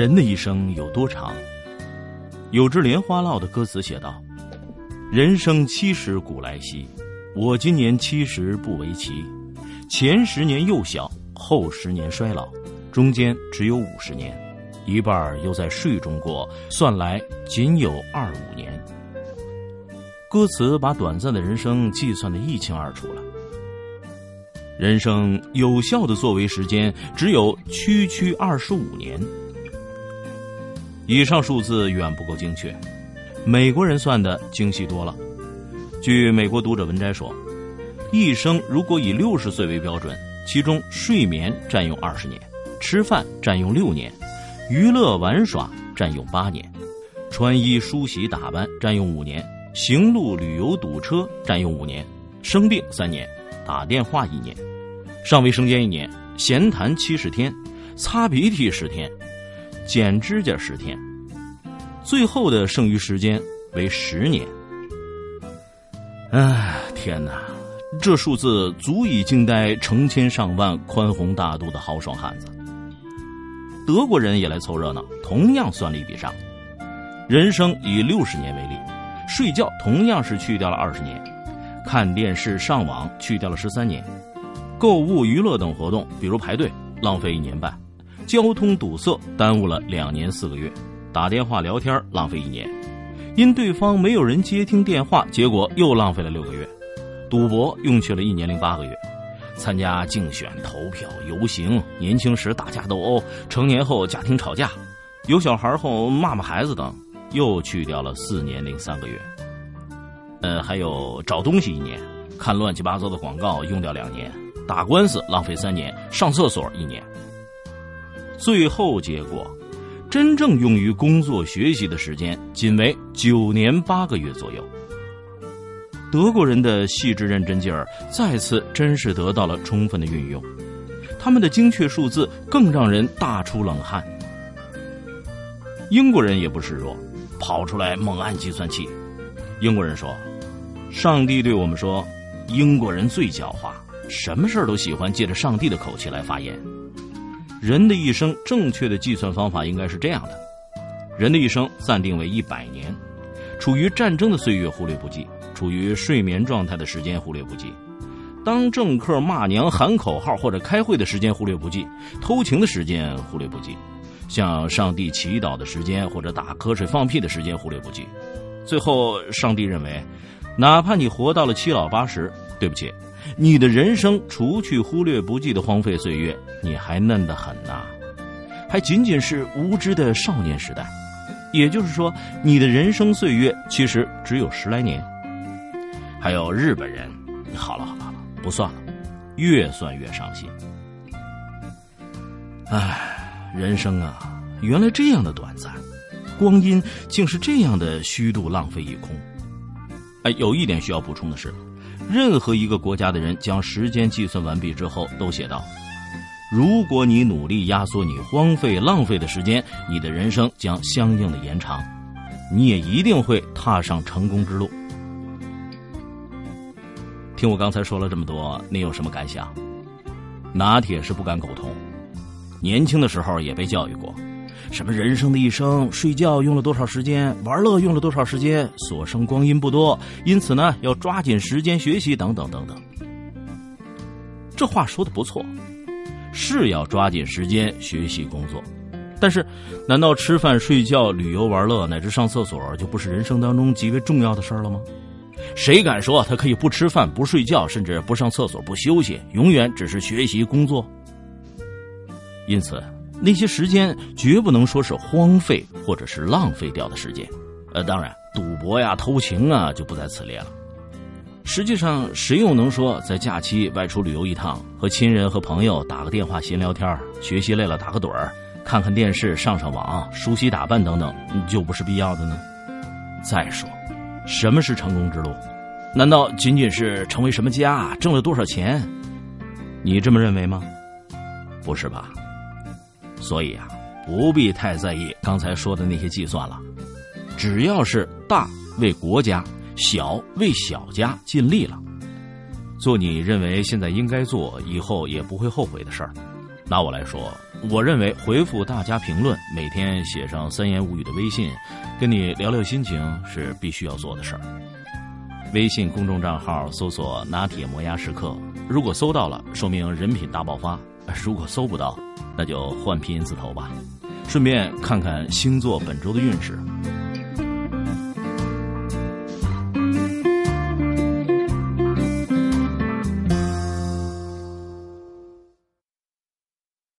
人的一生有多长？有支莲花落的歌词写道：“人生七十古来稀，我今年七十不为奇。前十年幼小，后十年衰老，中间只有五十年，一半又在睡中过，算来仅有二五年。”歌词把短暂的人生计算的一清二楚了。人生有效的作为时间只有区区二十五年。以上数字远不够精确，美国人算的精细多了。据美国读者文摘说，一生如果以六十岁为标准，其中睡眠占用二十年，吃饭占用六年，娱乐玩耍占用八年，穿衣梳洗打扮占用五年，行路旅游堵车占用五年，生病三年，打电话一年，上卫生间一年，闲谈七十天，擦鼻涕十天。剪指甲十天，最后的剩余时间为十年。哎，天哪！这数字足以惊呆成千上万宽宏大度的豪爽汉子。德国人也来凑热闹，同样算了一笔账：人生以六十年为例，睡觉同样是去掉了二十年，看电视、上网去掉了十三年，购物、娱乐等活动，比如排队，浪费一年半。交通堵塞耽误了两年四个月，打电话聊天浪费一年，因对方没有人接听电话，结果又浪费了六个月，赌博用去了一年零八个月，参加竞选、投票、游行，年轻时打架斗殴，成年后家庭吵架，有小孩后骂骂孩子等，又去掉了四年零三个月。呃，还有找东西一年，看乱七八糟的广告用掉两年，打官司浪费三年，上厕所一年。最后结果，真正用于工作学习的时间仅为九年八个月左右。德国人的细致认真劲儿再次真是得到了充分的运用，他们的精确数字更让人大出冷汗。英国人也不示弱，跑出来猛按计算器。英国人说：“上帝对我们说，英国人最狡猾，什么事儿都喜欢借着上帝的口气来发言。”人的一生正确的计算方法应该是这样的：人的一生暂定为一百年，处于战争的岁月忽略不计，处于睡眠状态的时间忽略不计，当政客骂娘喊口号或者开会的时间忽略不计，偷情的时间忽略不计，向上帝祈祷的时间或者打瞌睡放屁的时间忽略不计。最后，上帝认为，哪怕你活到了七老八十，对不起。你的人生除去忽略不计的荒废岁月，你还嫩得很呐，还仅仅是无知的少年时代。也就是说，你的人生岁月其实只有十来年。还有日本人，好了好了了，不算了，越算越伤心。唉，人生啊，原来这样的短暂，光阴竟是这样的虚度浪费一空。哎，有一点需要补充的是。任何一个国家的人将时间计算完毕之后，都写道：“如果你努力压缩你荒废浪费的时间，你的人生将相应的延长，你也一定会踏上成功之路。”听我刚才说了这么多，你有什么感想？拿铁是不敢苟同，年轻的时候也被教育过。什么人生的一生，睡觉用了多少时间，玩乐用了多少时间，所剩光阴不多，因此呢，要抓紧时间学习，等等等等。这话说的不错，是要抓紧时间学习工作，但是，难道吃饭、睡觉、旅游、玩乐乃至上厕所就不是人生当中极为重要的事儿了吗？谁敢说他可以不吃饭、不睡觉，甚至不上厕所、不休息，永远只是学习工作？因此。那些时间绝不能说是荒废或者是浪费掉的时间，呃，当然，赌博呀、偷情啊就不在此列了。实际上，谁又能说在假期外出旅游一趟，和亲人和朋友打个电话闲聊天，学习累了打个盹儿，看看电视、上上网、梳洗打扮等等，就不是必要的呢？再说，什么是成功之路？难道仅仅是成为什么家、挣了多少钱？你这么认为吗？不是吧？所以啊，不必太在意刚才说的那些计算了。只要是大为国家，小为小家尽力了，做你认为现在应该做，以后也不会后悔的事儿。拿我来说，我认为回复大家评论，每天写上三言五语的微信，跟你聊聊心情，是必须要做的事儿。微信公众账号搜索“拿铁磨牙时刻”，如果搜到了，说明人品大爆发；如果搜不到，那就换拼音字头吧。顺便看看星座本周的运势。